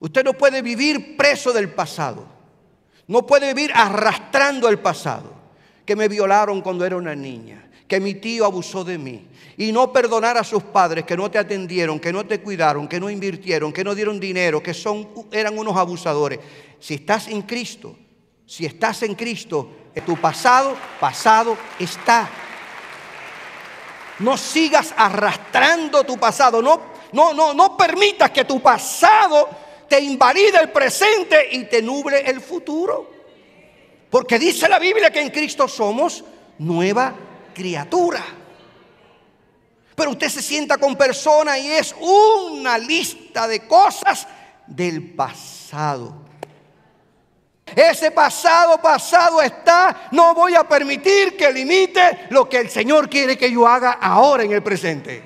Usted no puede vivir preso del pasado. No puede vivir arrastrando el pasado. Que me violaron cuando era una niña. Que mi tío abusó de mí. Y no perdonar a sus padres que no te atendieron, que no te cuidaron, que no invirtieron, que no dieron dinero, que son, eran unos abusadores. Si estás en Cristo, si estás en Cristo, tu pasado, pasado está. No sigas arrastrando tu pasado. No, no, no, no permitas que tu pasado te invalide el presente y te nuble el futuro. Porque dice la Biblia que en Cristo somos nueva criatura. Pero usted se sienta con personas y es una lista de cosas del pasado. Ese pasado, pasado está. No voy a permitir que limite lo que el Señor quiere que yo haga ahora en el presente.